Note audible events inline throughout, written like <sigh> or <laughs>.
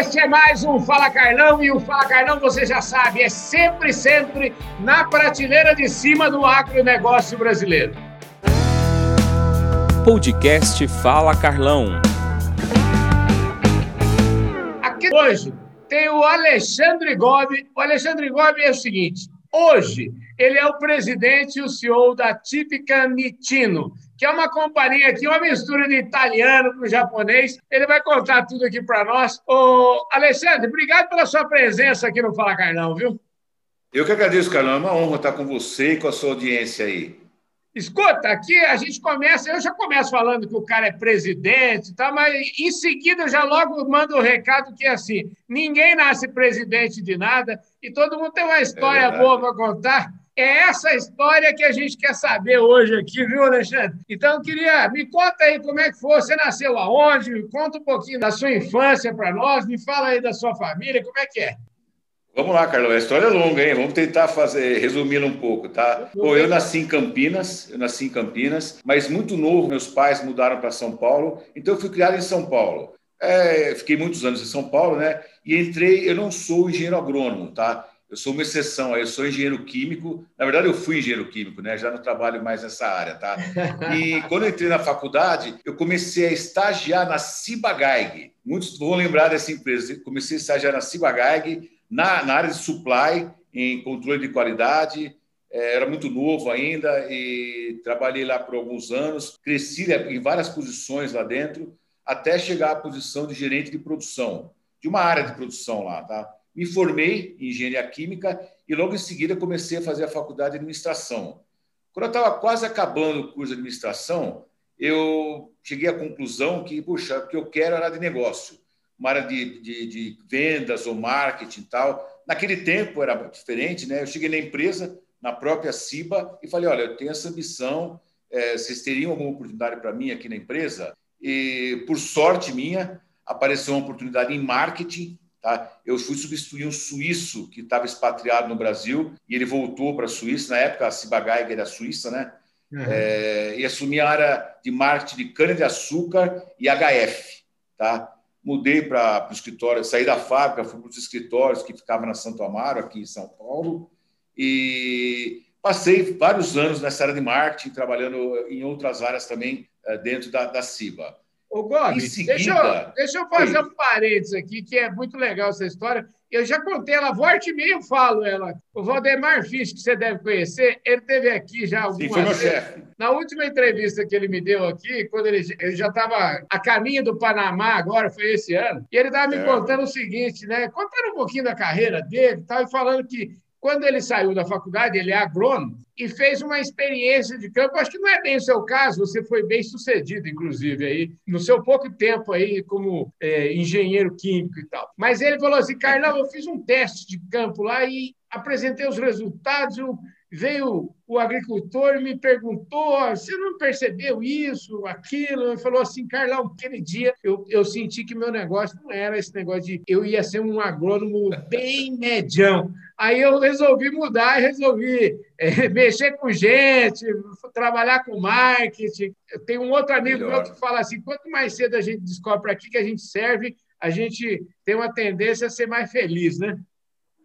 Este é mais um Fala Carlão e o Fala Carlão, você já sabe, é sempre, sempre na prateleira de cima do agronegócio brasileiro. Podcast Fala Carlão. Aqui hoje tem o Alexandre Gobi. O Alexandre Gobi é o seguinte: hoje ele é o presidente e o CEO da Típica Nitino, que é uma companhia aqui, uma mistura de italiano com japonês. Ele vai contar tudo aqui para nós. Ô, Alexandre, obrigado pela sua presença aqui no Fala Carlão, viu? Eu que agradeço, Carlão. É uma honra estar com você e com a sua audiência aí. Escuta, aqui a gente começa, eu já começo falando que o cara é presidente, tá? mas em seguida eu já logo mando o um recado que é assim: ninguém nasce presidente de nada e todo mundo tem uma história é boa para contar. É essa história que a gente quer saber hoje aqui, viu, Alexandre? Então, eu queria. Me conta aí como é que foi. Você nasceu aonde? Me conta um pouquinho da sua infância para nós. Me fala aí da sua família. Como é que é? Vamos lá, Carlão. A história é longa, hein? Vamos tentar fazer, resumindo um pouco, tá? Bom, eu nasci em Campinas, eu nasci em Campinas, mas muito novo, meus pais mudaram para São Paulo, então eu fui criado em São Paulo. É, fiquei muitos anos em São Paulo, né? E entrei, eu não sou engenheiro agrônomo, tá? Eu sou uma exceção, eu sou engenheiro químico. Na verdade, eu fui engenheiro químico, né? Já não trabalho mais nessa área, tá? E quando entrei na faculdade, eu comecei a estagiar na Cibagaig. Muitos vão lembrar dessa empresa. Eu comecei a estagiar na Cibagaig, na, na área de supply, em controle de qualidade. É, era muito novo ainda e trabalhei lá por alguns anos. Cresci em várias posições lá dentro, até chegar à posição de gerente de produção, de uma área de produção lá, tá? Me formei em engenharia química e logo em seguida comecei a fazer a faculdade de administração. Quando eu estava quase acabando o curso de administração, eu cheguei à conclusão que, puxa, o que eu quero era de negócio uma área de, de, de vendas ou marketing e tal. Naquele tempo era diferente, né? Eu cheguei na empresa, na própria Ciba, e falei: olha, eu tenho essa ambição, é, vocês teriam alguma oportunidade para mim aqui na empresa? E, por sorte minha, apareceu uma oportunidade em marketing. Tá? Eu fui substituir um suíço que estava expatriado no Brasil e ele voltou para a Suíça. Na época, a Ciba Geiger era suíça, né? Uhum. É, e assumi a área de marketing de cana-de-açúcar e HF. Tá? mudei para o escritório, saí da fábrica, fui para os escritórios que ficavam na Santo Amaro, aqui em São Paulo, e passei vários anos nessa área de marketing, trabalhando em outras áreas também eh, dentro da, da CIBA. Ô, Gomes, seguida... deixa, eu, deixa eu fazer Oi. um parênteses aqui, que é muito legal essa história. Eu já contei ela, volte e meio falo ela. O Valdemar Fisch, que você deve conhecer, ele teve aqui já algumas Sim, foi meu chefe. Na última entrevista que ele me deu aqui, quando ele, ele já estava a caminho do Panamá, agora foi esse ano, e ele estava me é. contando o seguinte, né? Contando um pouquinho da carreira dele, estava falando que quando ele saiu da faculdade, ele é agrônomo e fez uma experiência de campo. Acho que não é bem o seu caso, você foi bem sucedido, inclusive, aí, no seu pouco tempo aí como é, engenheiro químico e tal. Mas ele falou assim: Carlão, eu fiz um teste de campo lá e apresentei os resultados. Eu veio o agricultor e me perguntou: você não percebeu isso, aquilo? Ele falou assim, Carlão, aquele dia eu, eu senti que meu negócio não era esse negócio de eu ia ser um agrônomo bem <laughs> medião. Aí eu resolvi mudar e resolvi é, <laughs> mexer com gente, trabalhar com marketing. Tem um outro amigo meu que fala assim: quanto mais cedo a gente descobre que, que a gente serve, a gente tem uma tendência a ser mais feliz, né?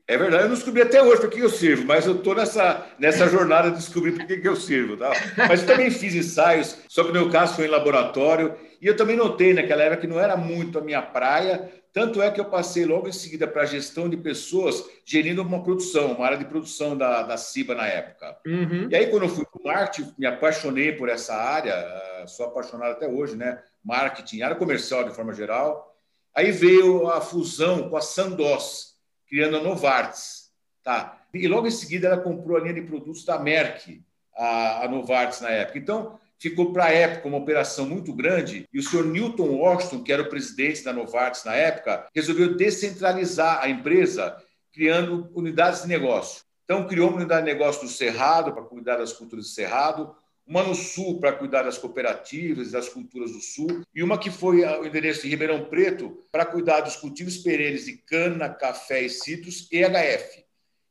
É verdade, eu não descobri até hoje para que eu sirvo, mas eu estou nessa, nessa jornada de descobrir para que, que eu sirvo. Tá? Mas eu também fiz ensaios, só que no meu caso foi em laboratório, e eu também notei naquela época que não era muito a minha praia, tanto é que eu passei logo em seguida para a gestão de pessoas, gerindo uma produção, uma área de produção da, da CIBA na época. Uhum. E aí, quando eu fui para o marketing, me apaixonei por essa área, ah, sou apaixonado até hoje, né? Marketing, área comercial de forma geral. Aí veio a fusão com a Sandoz criando a Novartis. Tá? E logo em seguida ela comprou a linha de produtos da Merck, a, a Novartis na época. Então, ficou para a época uma operação muito grande e o senhor Newton Washington, que era o presidente da Novartis na época, resolveu descentralizar a empresa, criando unidades de negócio. Então, criou uma unidade de negócio do Cerrado, para cuidar das culturas do Cerrado, uma no Sul para cuidar das cooperativas e das culturas do Sul, e uma que foi o endereço de Ribeirão Preto para cuidar dos cultivos perenes de cana, café e citros e HF.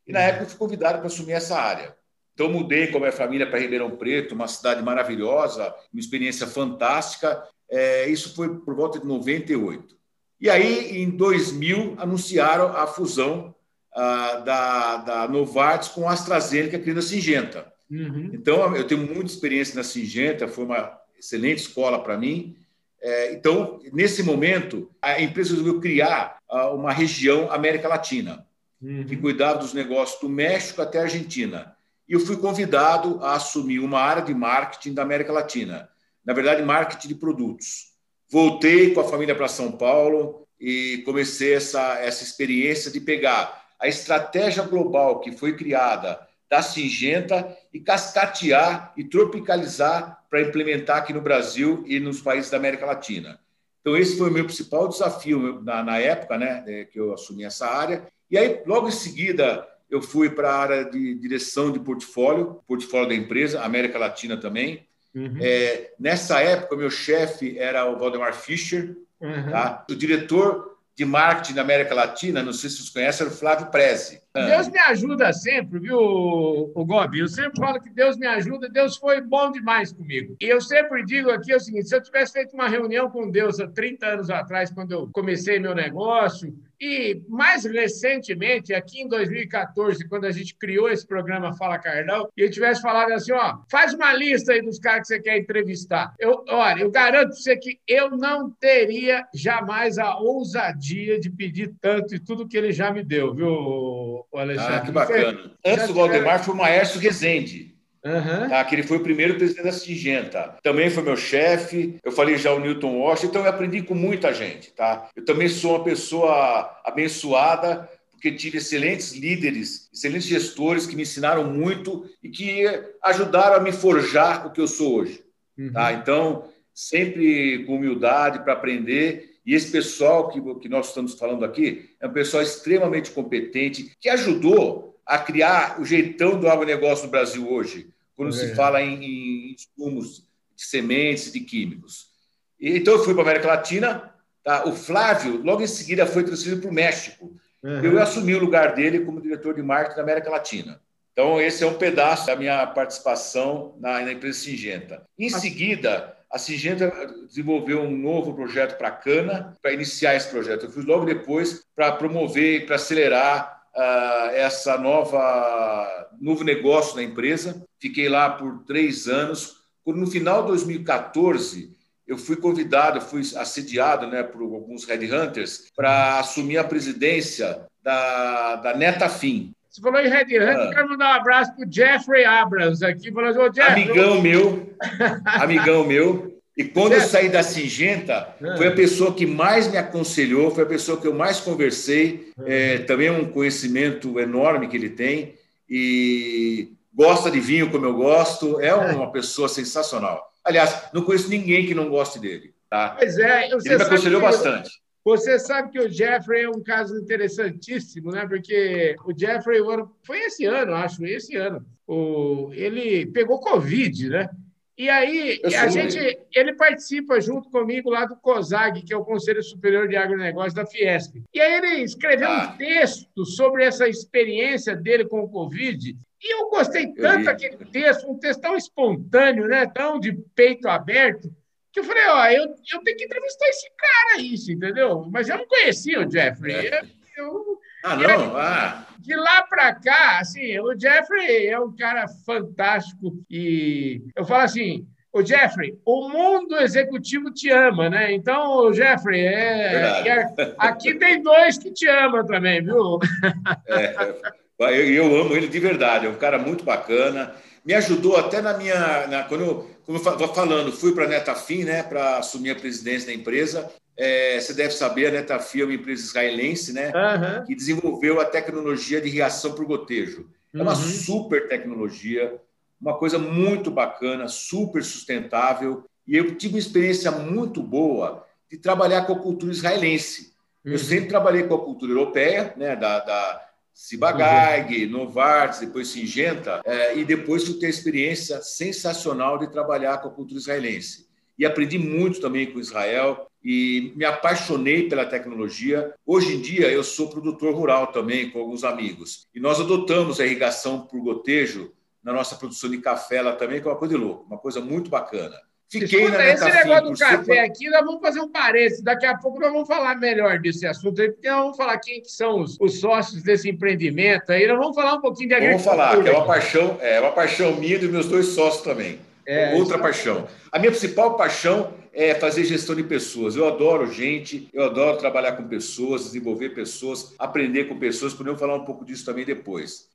E na época eu fui convidado para assumir essa área. Então mudei com a minha família para Ribeirão Preto, uma cidade maravilhosa, uma experiência fantástica. É, isso foi por volta de 98. E aí, em 2000, anunciaram a fusão ah, da, da Novartis com a AstraZeneca aqui na Singenta. Uhum. Então, eu tenho muita experiência na Singenta, foi uma excelente escola para mim. É, então, nesse momento, a empresa resolveu criar ah, uma região América Latina, uhum. que cuidava dos negócios do México até a Argentina. E eu fui convidado a assumir uma área de marketing da América Latina, na verdade, marketing de produtos. Voltei com a família para São Paulo e comecei essa, essa experiência de pegar a estratégia global que foi criada da Singenta e cascatear e tropicalizar para implementar aqui no Brasil e nos países da América Latina. Então, esse foi o meu principal desafio na, na época né, é, que eu assumi essa área. E aí, logo em seguida, eu fui para a área de direção de portfólio, portfólio da empresa, América Latina também. Uhum. É, nessa época, meu chefe era o Valdemar Fischer, uhum. tá? o diretor de marketing da América Latina, não sei se vocês conhecem, era o Flávio Prezi. Deus me ajuda sempre, viu, o Gobi? Eu sempre falo que Deus me ajuda, Deus foi bom demais comigo. E eu sempre digo aqui o seguinte: se eu tivesse feito uma reunião com Deus há 30 anos atrás, quando eu comecei meu negócio, e mais recentemente, aqui em 2014, quando a gente criou esse programa Fala Cardão, e eu tivesse falado assim: ó, faz uma lista aí dos caras que você quer entrevistar. Eu, olha, eu garanto para você que eu não teria jamais a ousadia de pedir tanto e tudo que ele já me deu, viu, Alexandre? Ah, que bacana. Antes do Valdemar foi o Maércio Rezende. Uhum. Tá, que ele foi o primeiro presidente da Singenta. Também foi meu chefe. Eu falei já o Newton Walsh, então eu aprendi com muita gente. Tá? Eu também sou uma pessoa abençoada, porque tive excelentes líderes, excelentes gestores que me ensinaram muito e que ajudaram a me forjar o que eu sou hoje. Uhum. Tá? Então, sempre com humildade para aprender. E esse pessoal que, que nós estamos falando aqui é um pessoal extremamente competente que ajudou a criar o jeitão do agronegócio no Brasil hoje quando é. se fala em, em insumos de sementes, de químicos. E, então eu fui para a América Latina, tá? o Flávio, logo em seguida, foi transferido para o México. Uhum. Eu assumi o lugar dele como diretor de marketing da América Latina. Então, esse é um pedaço da minha participação na, na empresa Singenta. Em seguida, a Singenta desenvolveu um novo projeto para a cana, para iniciar esse projeto. Eu fui logo depois para promover e para acelerar essa nova novo negócio na empresa. Fiquei lá por três anos. Quando, no final de 2014, eu fui convidado, fui assediado né, por alguns headhunters para assumir a presidência da, da Netafim. Você falou em Red Hunter, ah. quero mandar um abraço para o Jeffrey Abrams aqui. Falou, assim, Jeffrey, <laughs> amigão meu, amigão meu. E quando eu saí da Singenta, ah. foi a pessoa que mais me aconselhou, foi a pessoa que eu mais conversei. Ah. É, também é um conhecimento enorme que ele tem. E gosta de vinho como eu gosto. É uma pessoa sensacional. Aliás, não conheço ninguém que não goste dele. Tá? Pois é, ele me aconselhou bastante. Você sabe que o Jeffrey é um caso interessantíssimo, né? Porque o Jeffrey, foi esse ano, acho, esse ano. O, ele pegou Covid, né? E aí, a gente, ele participa junto comigo lá do COSAG, que é o Conselho Superior de Agronegócio da Fiesp. E aí ele escreveu ah. um texto sobre essa experiência dele com o Covid. E eu gostei tanto daquele texto, um texto tão espontâneo, né? tão de peito aberto, que eu falei, ó, eu, eu tenho que entrevistar esse cara aí, entendeu? Mas eu não conhecia o Jeffrey. É. Eu, eu, ah, não? Ah de lá para cá, assim, o Jeffrey é um cara fantástico e eu falo assim, o Jeffrey, o mundo executivo te ama, né? Então, Jeffrey, é, é, aqui tem dois que te amam também, viu? <laughs> É, eu, eu, amo ele de verdade, é um cara muito bacana. Me ajudou até na minha. Na, quando eu, como eu falando, fui para a Netafim, né, para assumir a presidência da empresa. É, você deve saber, a Netafim é uma empresa israelense, né, uhum. que desenvolveu a tecnologia de reação por gotejo. É uma uhum. super tecnologia, uma coisa muito bacana, super sustentável. E eu tive uma experiência muito boa de trabalhar com a cultura israelense. Uhum. Eu sempre trabalhei com a cultura europeia, né, da, da Cibagag, Novartis, depois Singenta, é, e depois fui ter a experiência sensacional de trabalhar com a cultura israelense. E aprendi muito também com Israel e me apaixonei pela tecnologia. Hoje em dia, eu sou produtor rural também, com alguns amigos. E nós adotamos a irrigação por gotejo na nossa produção de café lá também, que é uma coisa de louco, uma coisa muito bacana. Fiquei Escuta, na esse negócio do café aqui, nós vamos fazer um parênteses. Daqui a pouco nós vamos falar melhor desse assunto aí, porque nós vamos falar quem que são os, os sócios desse empreendimento aí. Nós vamos falar um pouquinho de agricultura. Vamos falar, que é uma paixão, é uma paixão minha e dos meus dois sócios também. É, Outra paixão. A minha principal paixão é fazer gestão de pessoas. Eu adoro gente, eu adoro trabalhar com pessoas, desenvolver pessoas, aprender com pessoas. Podemos falar um pouco disso também depois.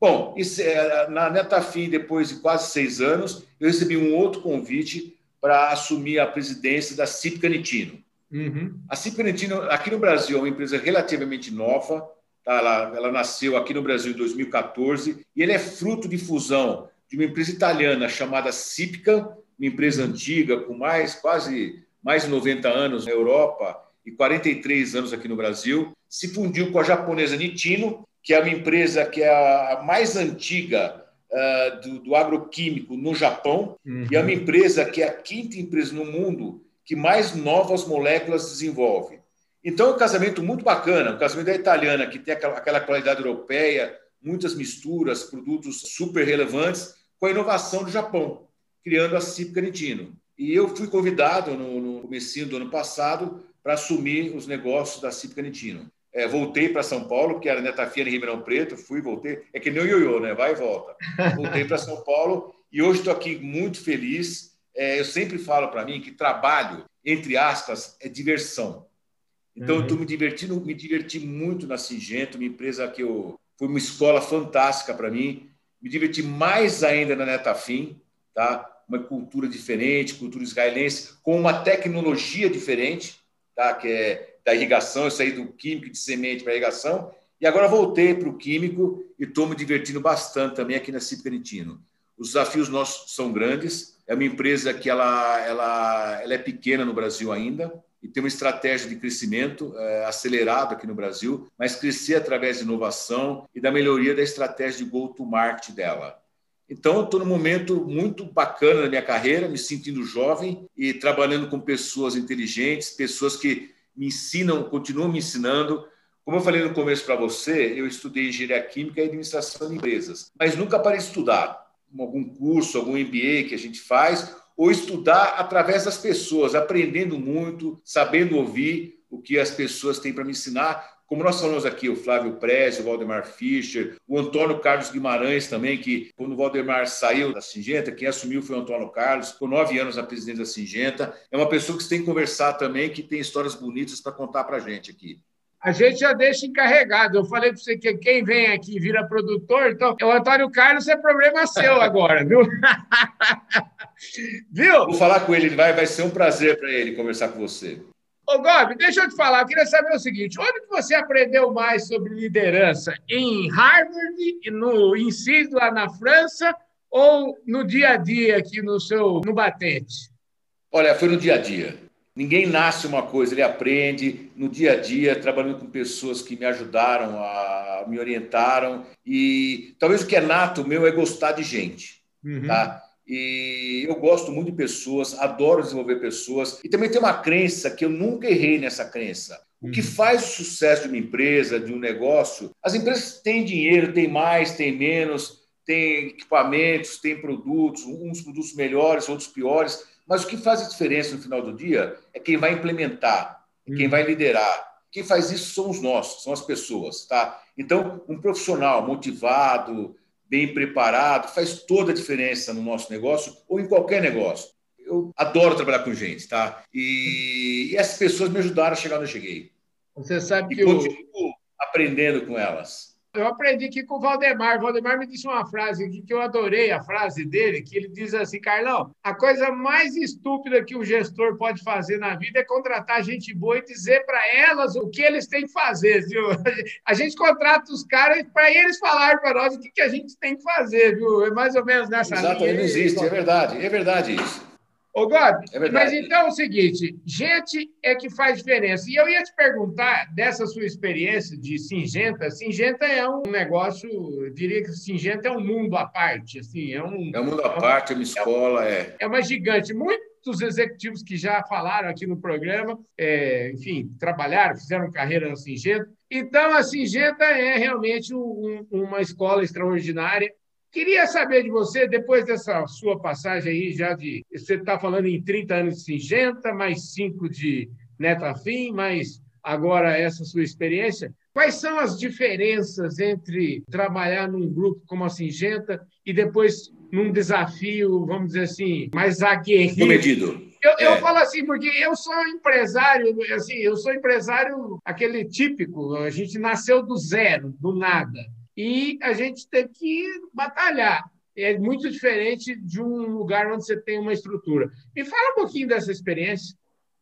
Bom, isso, é, na Netafim, depois de quase seis anos, eu recebi um outro convite para assumir a presidência da CIP Canitino. Uhum. A CIP Canitino, aqui no Brasil, é uma empresa relativamente nova. Tá? Ela, ela nasceu aqui no Brasil em 2014 e ele é fruto de fusão de uma empresa italiana chamada Cipca, uma empresa antiga com mais quase mais de 90 anos na Europa e 43 anos aqui no Brasil, se fundiu com a japonesa Nitino, que é uma empresa que é a mais antiga uh, do, do, agroquímico no Japão, uhum. e é uma empresa que é a quinta empresa no mundo que mais novas moléculas desenvolve. Então, é um casamento muito bacana, um casamento da italiana, que tem aquela, aquela qualidade europeia, muitas misturas, produtos super relevantes, com a inovação do Japão, criando a CIP Canitino. E eu fui convidado no, no começo do ano passado para assumir os negócios da CIP Canitino. É, voltei para São Paulo, que era Netafia em Ribeirão Preto, fui, voltei. É que nem o ioiô, né? Vai e volta. <laughs> Voltei para São Paulo e hoje estou aqui muito feliz. É, eu sempre falo para mim que trabalho, entre aspas, é diversão. Então, uhum. eu estou me divertindo, me diverti muito na Singento, uma empresa que eu foi uma escola fantástica para mim me diverti mais ainda na Netafim, tá? uma cultura diferente, cultura israelense, com uma tecnologia diferente, tá? que é da irrigação, eu saí do químico de semente para irrigação, e agora voltei para o químico e estou me divertindo bastante também aqui na Cip Canitino. Os desafios nossos são grandes, é uma empresa que ela, ela, ela é pequena no Brasil ainda, e tem uma estratégia de crescimento é, acelerado aqui no Brasil, mas crescer através de inovação e da melhoria da estratégia de go-to-market dela. Então, estou num momento muito bacana na minha carreira, me sentindo jovem e trabalhando com pessoas inteligentes, pessoas que me ensinam, continuam me ensinando. Como eu falei no começo para você, eu estudei engenharia química e administração de empresas, mas nunca de estudar. Algum curso, algum MBA que a gente faz, ou estudar através das pessoas, aprendendo muito, sabendo ouvir o que as pessoas têm para me ensinar. Como nós falamos aqui, o Flávio Prez, o Valdemar Fischer, o Antônio Carlos Guimarães também, que quando o Valdemar saiu da Singenta, quem assumiu foi o Antônio Carlos, ficou nove anos na presidência da Singenta. É uma pessoa que você tem que conversar também, que tem histórias bonitas para contar para a gente aqui a gente já deixa encarregado. Eu falei para você que quem vem aqui vira produtor, então o Antônio Carlos é problema seu <laughs> agora, viu? <laughs> viu? Vou falar com ele, vai, vai ser um prazer para ele conversar com você. Ô, Gob, deixa eu te falar, eu queria saber o seguinte: onde que você aprendeu mais sobre liderança? Em Harvard, no ensino lá na França, ou no dia a dia aqui no seu no batente? Olha, foi no dia a dia. Ninguém nasce uma coisa, ele aprende no dia a dia, trabalhando com pessoas que me ajudaram, a, me orientaram. E talvez o que é nato meu é gostar de gente. Uhum. Tá? E eu gosto muito de pessoas, adoro desenvolver pessoas. E também tem uma crença que eu nunca errei nessa crença. O que uhum. faz o sucesso de uma empresa, de um negócio, as empresas têm dinheiro, têm mais, têm menos, têm equipamentos, têm produtos, uns produtos melhores, outros piores mas o que faz a diferença no final do dia é quem vai implementar, é quem hum. vai liderar. Quem faz isso são os nossos, são as pessoas, tá? Então, um profissional motivado, bem preparado, faz toda a diferença no nosso negócio ou em qualquer negócio. Eu adoro trabalhar com gente, tá? E, e essas pessoas me ajudaram a chegar onde eu cheguei. Você sabe e que continuo aprendendo com elas. Eu aprendi aqui com o Valdemar. O Valdemar me disse uma frase aqui que eu adorei a frase dele, que ele diz assim, Carlão, a coisa mais estúpida que o gestor pode fazer na vida é contratar gente boa e dizer para elas o que eles têm que fazer, viu? <laughs> A gente contrata os caras para eles falarem para nós o que, que a gente tem que fazer, viu? É mais ou menos nessa Exato, linha. Exato, não existe, é verdade, é verdade isso. Ô, Gob, é mas então é o seguinte: gente é que faz diferença. E eu ia te perguntar dessa sua experiência de Singenta. Singenta é um negócio, eu diria que Singenta é um mundo à parte. Assim, é, um, é um mundo à parte, é uma escola. É, é uma gigante. Muitos executivos que já falaram aqui no programa, é, enfim, trabalharam, fizeram carreira na Singenta. Então, a Singenta é realmente um, uma escola extraordinária Queria saber de você, depois dessa sua passagem aí, já de. Você está falando em 30 anos de Singenta, mais 5 de Netafim, mais agora essa sua experiência. Quais são as diferenças entre trabalhar num grupo como a Singenta e depois num desafio, vamos dizer assim, mais aguerrido? Comedido. Eu, é. eu falo assim, porque eu sou empresário, assim, eu sou empresário aquele típico, a gente nasceu do zero, do nada, e a gente tem que batalhar. É muito diferente de um lugar onde você tem uma estrutura. Me fala um pouquinho dessa experiência.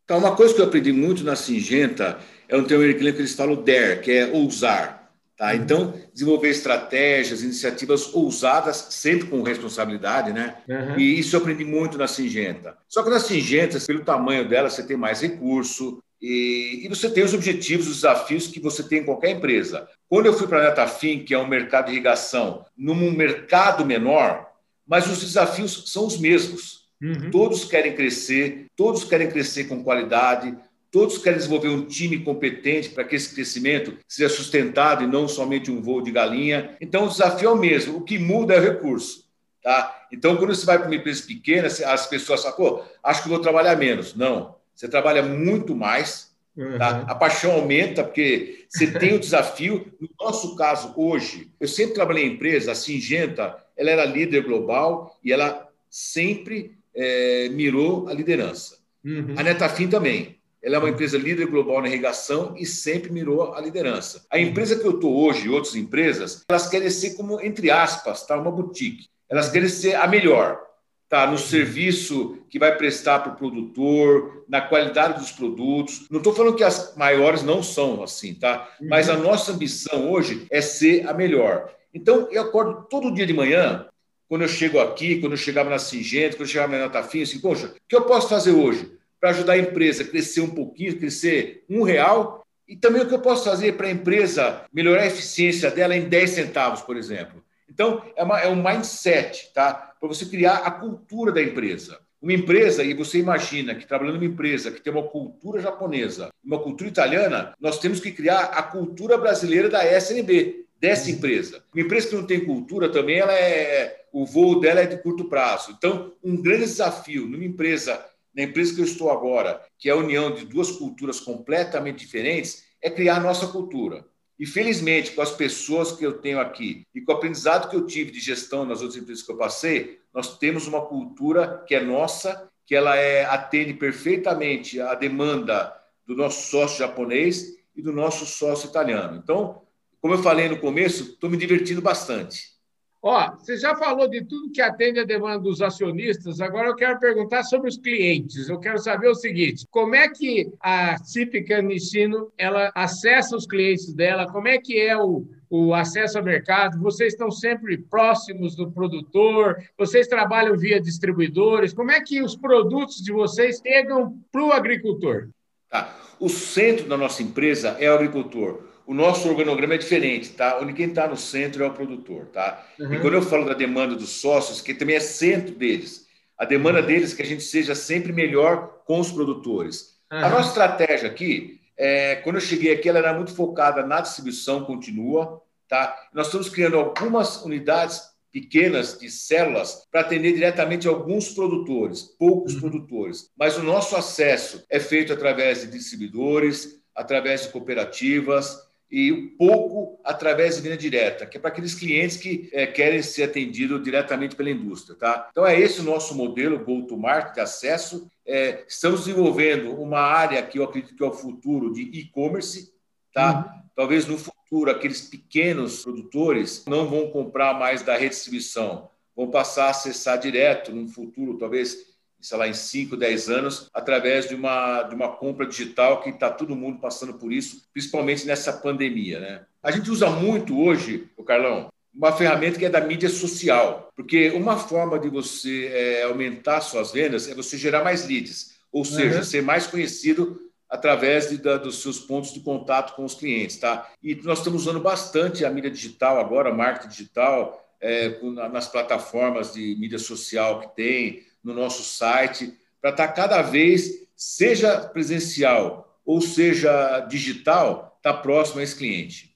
Então, uma coisa que eu aprendi muito na Singenta é um termo que eles falam DARE, que é ousar. Tá? Uhum. Então, desenvolver estratégias, iniciativas ousadas, sempre com responsabilidade, né? Uhum. E isso eu aprendi muito na Singenta. Só que na Singenta, pelo tamanho dela, você tem mais recurso e, e você tem os objetivos, os desafios que você tem em qualquer empresa. Quando eu fui para a Netafim, que é um mercado de irrigação, num mercado menor, mas os desafios são os mesmos. Uhum. Todos querem crescer, todos querem crescer com qualidade, todos querem desenvolver um time competente para que esse crescimento seja sustentado e não somente um voo de galinha. Então, o desafio é o mesmo, o que muda é o recurso. Tá? Então, quando você vai para uma empresa pequena, as pessoas falam, pô, acho que vou trabalhar menos. Não, você trabalha muito mais, tá? uhum. tá? a paixão aumenta, porque você tem o desafio. No nosso caso, hoje, eu sempre trabalhei em empresa, a Singenta, ela era líder global e ela sempre é, mirou a liderança. Uhum. A Netafim também. Ela é uma empresa líder global na irrigação e sempre mirou a liderança. A empresa que eu estou hoje e outras empresas, elas querem ser como, entre aspas, tá, uma boutique. Elas querem ser a melhor, tá, no serviço que vai prestar para o produtor, na qualidade dos produtos. Não estou falando que as maiores não são assim, tá? Mas a nossa ambição hoje é ser a melhor. Então, eu acordo todo dia de manhã quando eu chego aqui, quando eu chegava na Singenta, quando eu chegava na Natafim, assim, poxa, o que eu posso fazer hoje para ajudar a empresa a crescer um pouquinho, crescer um real? E também o que eu posso fazer para a empresa melhorar a eficiência dela em 10 centavos, por exemplo. Então, é, uma, é um mindset, tá? Para você criar a cultura da empresa. Uma empresa, e você imagina que trabalhando numa empresa que tem uma cultura japonesa, uma cultura italiana, nós temos que criar a cultura brasileira da SNB, dessa empresa. Uma empresa que não tem cultura também, ela é, o voo dela é de curto prazo. Então, um grande desafio numa empresa, na empresa que eu estou agora, que é a união de duas culturas completamente diferentes, é criar nossa cultura. E felizmente, com as pessoas que eu tenho aqui e com o aprendizado que eu tive de gestão nas outras empresas que eu passei, nós temos uma cultura que é nossa, que ela é, atende perfeitamente à demanda do nosso sócio japonês e do nosso sócio italiano. Então, como eu falei no começo, estou me divertindo bastante. Ó, você já falou de tudo que atende a demanda dos acionistas, agora eu quero perguntar sobre os clientes. Eu quero saber o seguinte: como é que a Cípica Nicino ela acessa os clientes dela? Como é que é o, o acesso ao mercado? Vocês estão sempre próximos do produtor? Vocês trabalham via distribuidores? Como é que os produtos de vocês chegam para o agricultor? Tá. O centro da nossa empresa é o agricultor o nosso organograma é diferente, tá? Onde quem está no centro é o produtor, tá? Uhum. E quando eu falo da demanda dos sócios, que também é centro deles, a demanda deles é que a gente seja sempre melhor com os produtores. Uhum. A nossa estratégia aqui, é, quando eu cheguei aqui, ela era muito focada na distribuição contínua, tá? Nós estamos criando algumas unidades pequenas de células para atender diretamente alguns produtores, poucos uhum. produtores. Mas o nosso acesso é feito através de distribuidores, através de cooperativas, e um pouco através de linha direta, que é para aqueles clientes que é, querem ser atendidos diretamente pela indústria. Tá? Então, é esse o nosso modelo go-to-market de acesso. É, estamos desenvolvendo uma área que eu acredito que é o futuro de e-commerce. Tá? Uhum. Talvez no futuro aqueles pequenos produtores não vão comprar mais da redistribuição, vão passar a acessar direto no futuro, talvez sei lá, em 5, 10 anos, através de uma, de uma compra digital que está todo mundo passando por isso, principalmente nessa pandemia. Né? A gente usa muito hoje, o Carlão, uma ferramenta que é da mídia social, porque uma forma de você é, aumentar suas vendas é você gerar mais leads, ou seja, uhum. ser mais conhecido através de, da, dos seus pontos de contato com os clientes, tá? E nós estamos usando bastante a mídia digital agora, marketing digital, é, nas plataformas de mídia social que tem, no nosso site, para estar tá cada vez, seja presencial ou seja digital, estar tá próximo a esse cliente.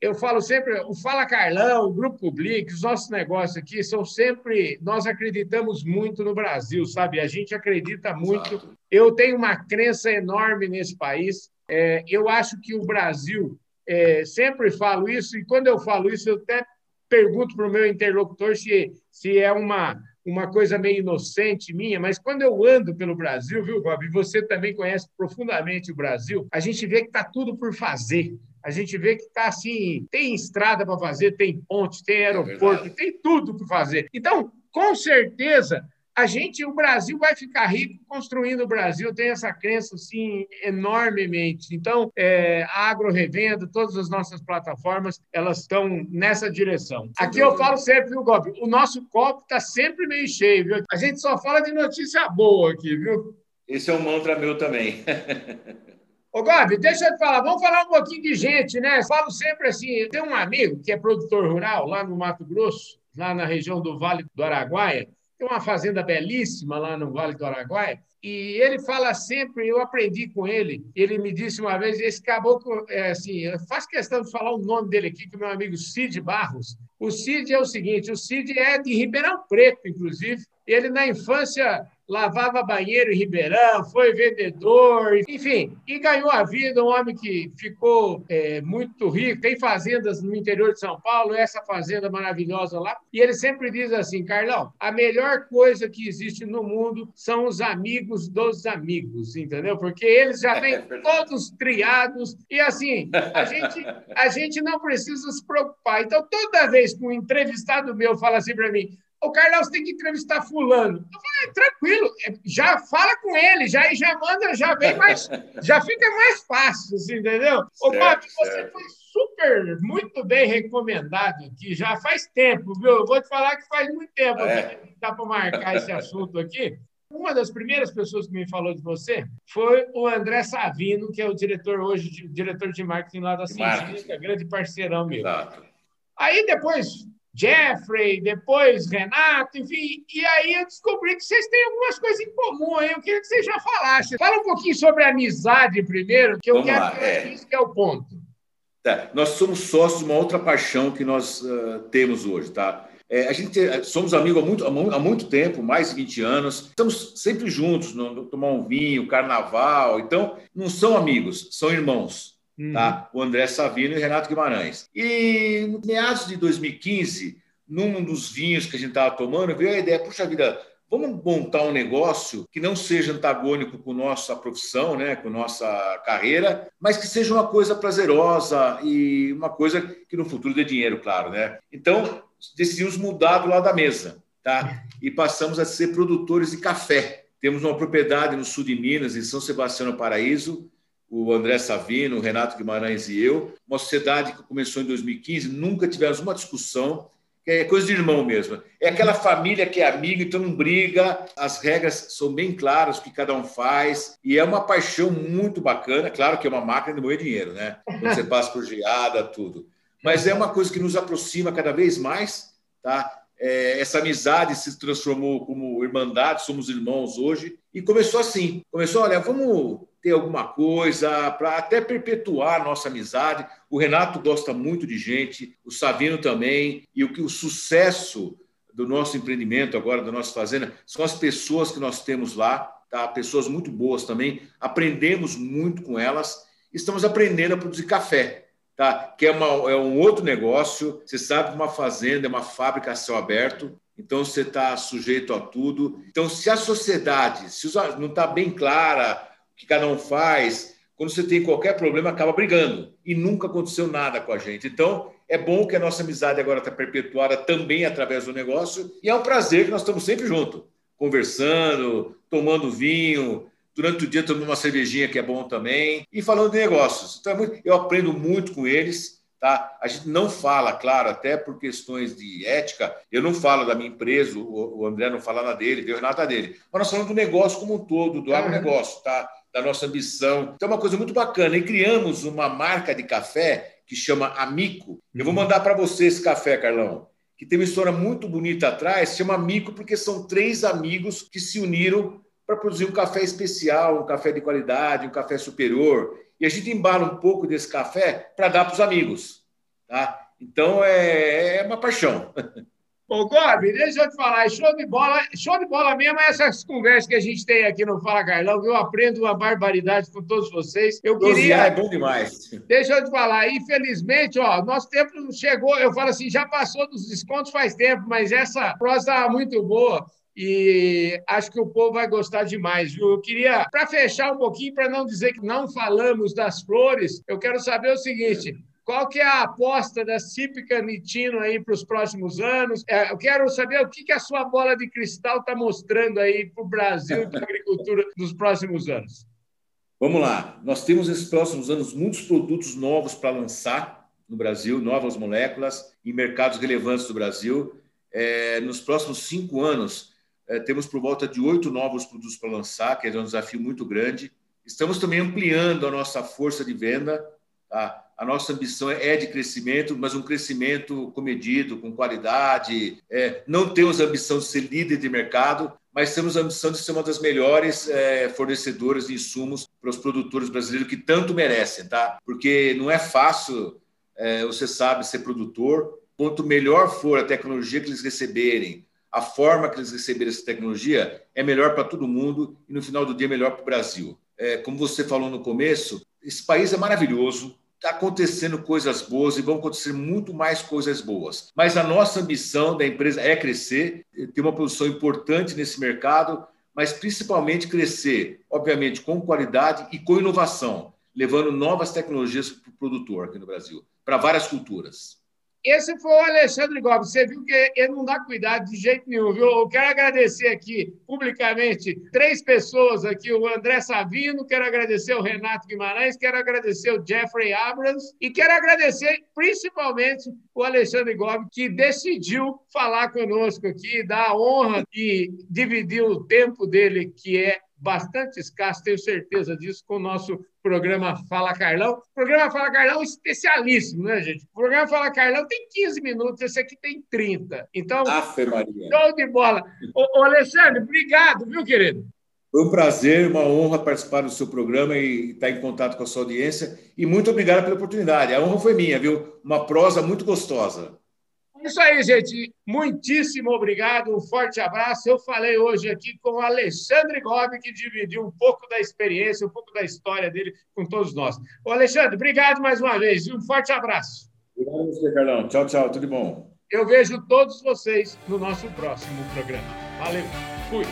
eu falo sempre, o Fala Carlão, o Grupo Public, os nossos negócios aqui são sempre. Nós acreditamos muito no Brasil, sabe? A gente acredita muito. Exato. Eu tenho uma crença enorme nesse país. É, eu acho que o Brasil, é, sempre falo isso, e quando eu falo isso, eu até pergunto para o meu interlocutor se, se é uma, uma coisa meio inocente minha, mas quando eu ando pelo Brasil, viu, Bob? Você também conhece profundamente o Brasil, a gente vê que está tudo por fazer. A gente vê que está assim, tem estrada para fazer, tem ponte, tem é aeroporto, é tem tudo para fazer. Então, com certeza, a gente, o Brasil vai ficar rico construindo o Brasil, tem essa crença assim enormemente. Então, é, a Agro Revenda, todas as nossas plataformas, elas estão nessa direção. Aqui eu falo sempre, viu, Gob? O nosso copo está sempre meio cheio, viu? A gente só fala de notícia boa aqui, viu? Esse é um mantra meu também. Ô, Gabi, deixa eu te falar, vamos falar um pouquinho de gente, né? Eu falo sempre assim, tem um amigo que é produtor rural lá no Mato Grosso, lá na região do Vale do Araguaia, tem uma fazenda belíssima lá no Vale do Araguaia, e ele fala sempre, eu aprendi com ele, ele me disse uma vez, esse caboclo, é, assim, faço questão de falar o nome dele aqui, que é meu amigo Cid Barros. O Cid é o seguinte, o Cid é de Ribeirão Preto, inclusive, ele na infância lavava banheiro em Ribeirão, foi vendedor, enfim, e ganhou a vida. Um homem que ficou é, muito rico, tem fazendas no interior de São Paulo, essa fazenda maravilhosa lá. E ele sempre diz assim: Carlão, a melhor coisa que existe no mundo são os amigos dos amigos, entendeu? Porque eles já vêm todos triados e assim, a gente, a gente não precisa se preocupar. Então, toda vez que um entrevistado meu fala assim para mim, o Carlos tem que entrevistar fulano. Eu falei, tranquilo, é, já fala com ele, já já manda, já vem mais, <laughs> já fica mais fácil, assim, entendeu? Ô, Papi, você foi super, muito bem recomendado aqui, já faz tempo, viu? Eu vou te falar que faz muito tempo é. que dá para marcar esse assunto aqui. Uma das primeiras pessoas que me falou de você foi o André Savino, que é o diretor hoje, diretor de marketing lá da Científica, grande parceirão meu. Exato. Aí depois Jeffrey, depois Renato, enfim. E aí eu descobri que vocês têm algumas coisas em comum aí. Eu queria que você já falasse. Fala um pouquinho sobre a amizade primeiro, que eu Vamos quero lá, que é. isso que é o ponto. Tá. Nós somos sócios de uma outra paixão que nós uh, temos hoje, tá? É, a gente eh, somos amigos há muito, há muito tempo, mais de 20 anos. Estamos sempre juntos, no, no, tomar um vinho, carnaval. Então, não são amigos, são irmãos. Uhum. Tá? O André Savino e o Renato Guimarães. E no meados de 2015, num dos vinhos que a gente estava tomando, veio a ideia: puxa vida, vamos montar um negócio que não seja antagônico com nossa profissão, né, com nossa carreira, mas que seja uma coisa prazerosa e uma coisa que no futuro dê dinheiro, claro, né? Então decidimos mudar do lado da mesa, tá? E passamos a ser produtores de café. Temos uma propriedade no sul de Minas, em São Sebastião do Paraíso, o André Savino, o Renato Guimarães e eu, uma sociedade que começou em 2015, nunca tivemos uma discussão, é coisa de irmão mesmo. É aquela família que é amiga, então não briga, as regras são bem claras, o que cada um faz, e é uma paixão muito bacana, claro que é uma máquina de moer dinheiro, né? Quando você passa por geada, tudo. Mas é uma coisa que nos aproxima cada vez mais, tá? É, essa amizade se transformou como irmandade, somos irmãos hoje, e começou assim, começou, olha, vamos ter alguma coisa para até perpetuar a nossa amizade. O Renato gosta muito de gente, o Savino também, e o que o sucesso do nosso empreendimento agora, da nossa fazenda, são as pessoas que nós temos lá, tá? Pessoas muito boas também. Aprendemos muito com elas. Estamos aprendendo a produzir café, tá? Que é, uma, é um outro negócio. Você sabe que uma fazenda é uma fábrica a céu aberto. Então você está sujeito a tudo. Então, se a sociedade se não está bem clara que cada um faz, quando você tem qualquer problema, acaba brigando. E nunca aconteceu nada com a gente. Então, é bom que a nossa amizade agora está perpetuada também através do negócio. E é um prazer que nós estamos sempre juntos, conversando, tomando vinho. Durante o dia, tomando uma cervejinha, que é bom também. E falando de negócios. Então, é muito, eu aprendo muito com eles. Tá? A gente não fala, claro, até por questões de ética, eu não falo da minha empresa, o André não fala na dele, o Renato dele. Mas nós falamos do negócio como um todo, do agronegócio, tá? Da nossa ambição. Então, é uma coisa muito bacana. E criamos uma marca de café que chama Amico. Eu vou uhum. mandar para você esse café, Carlão, que tem uma história muito bonita atrás. Chama Amico porque são três amigos que se uniram para produzir um café especial, um café de qualidade, um café superior. E a gente embala um pouco desse café para dar para os amigos. Tá? Então, é, é uma paixão. <laughs> Ô, Gobi, deixa eu te falar, show de bola, show de bola mesmo é essas conversas que a gente tem aqui no Fala Carlão, eu aprendo uma barbaridade com todos vocês. Eu queria... é bom demais. Deixa eu te falar, infelizmente, ó, nosso tempo chegou, eu falo assim, já passou dos descontos faz tempo, mas essa prosa estava muito boa e acho que o povo vai gostar demais. Viu? Eu queria, para fechar um pouquinho, para não dizer que não falamos das flores, eu quero saber o seguinte: qual que é a aposta da Cípica Nitino aí para os próximos anos? É, eu quero saber o que, que a sua bola de cristal está mostrando aí para o Brasil e para a <laughs> agricultura nos próximos anos. Vamos lá. Nós temos nesses próximos anos muitos produtos novos para lançar no Brasil, novas moléculas em mercados relevantes do Brasil. É, nos próximos cinco anos, é, temos por volta de oito novos produtos para lançar, que é um desafio muito grande. Estamos também ampliando a nossa força de venda. Tá? A nossa ambição é de crescimento, mas um crescimento comedido, com qualidade. É, não temos a ambição de ser líder de mercado, mas temos a ambição de ser uma das melhores é, fornecedoras de insumos para os produtores brasileiros que tanto merecem, tá? Porque não é fácil, é, você sabe, ser produtor. Quanto melhor for a tecnologia que eles receberem, a forma que eles receberem essa tecnologia, é melhor para todo mundo e no final do dia melhor para o Brasil. É, como você falou no começo, esse país é maravilhoso, acontecendo coisas boas e vão acontecer muito mais coisas boas. Mas a nossa missão da empresa é crescer, ter uma posição importante nesse mercado, mas principalmente crescer, obviamente, com qualidade e com inovação, levando novas tecnologias para o produtor aqui no Brasil, para várias culturas. Esse foi o Alexandre Gomes. Você viu que ele não dá cuidado de jeito nenhum, viu? Eu quero agradecer aqui, publicamente, três pessoas aqui: o André Savino, quero agradecer o Renato Guimarães, quero agradecer o Jeffrey Abrams e quero agradecer principalmente o Alexandre Gomes, que decidiu falar conosco aqui, dar a honra de dividir o tempo dele, que é bastante escasso, tenho certeza disso, com o nosso programa Fala Carlão. Programa Fala Carlão especialíssimo, né, gente? O programa Fala Carlão tem 15 minutos, esse aqui tem 30. Então, Afe Maria. show de bola. Ô, ô, Alexandre, obrigado, viu, querido? Foi um prazer, uma honra participar do seu programa e estar em contato com a sua audiência. E muito obrigado pela oportunidade. A honra foi minha, viu? Uma prosa muito gostosa. Isso aí, gente. Muitíssimo obrigado. Um forte abraço. Eu falei hoje aqui com o Alexandre Gobi, que dividiu um pouco da experiência, um pouco da história dele com todos nós. Ô, Alexandre, obrigado mais uma vez. Um forte abraço. Obrigado você, Carlão. Tchau, tchau. Tudo bom. Eu vejo todos vocês no nosso próximo programa. Valeu. Fui.